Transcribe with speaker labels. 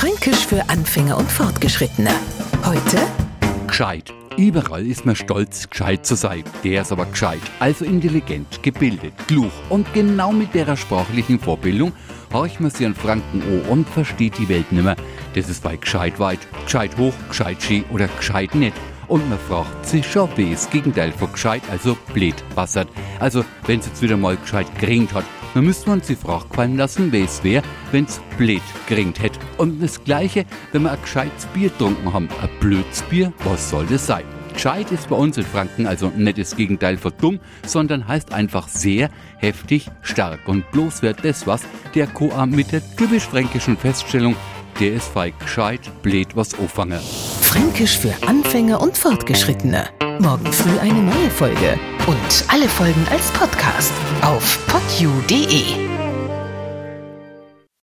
Speaker 1: Fränkisch für Anfänger und Fortgeschrittene. Heute
Speaker 2: Gescheit. Überall ist man stolz, gescheit zu sein. Der ist aber gescheit, also intelligent, gebildet, klug. Und genau mit der sprachlichen Vorbildung horcht man sie an Franken oh und versteht die Welt nimmer. Das ist bei gescheit weit, gescheit hoch, gescheit ski oder gescheit nett. Und man fragt sich schon, wie das Gegenteil von gescheit, also blöd, wassert. Also, wenn es jetzt wieder mal gescheit geringt hat, dann müsste man sich Frage fallen lassen, wie es wäre, wenn es blöd geringt hätte. Und das Gleiche, wenn wir ein gescheites Bier getrunken haben. Ein blödes Bier, was soll das sein? Gescheit ist bei uns in Franken also nicht das Gegenteil von dumm, sondern heißt einfach sehr heftig stark. Und bloß wird das was, der Koa mit der typisch fränkischen Feststellung, der ist feig gescheit, blöd was auffange.
Speaker 1: Fränkisch für Anfänger und Fortgeschrittene. Morgen früh eine neue Folge. Und alle Folgen als Podcast auf radio.q.de.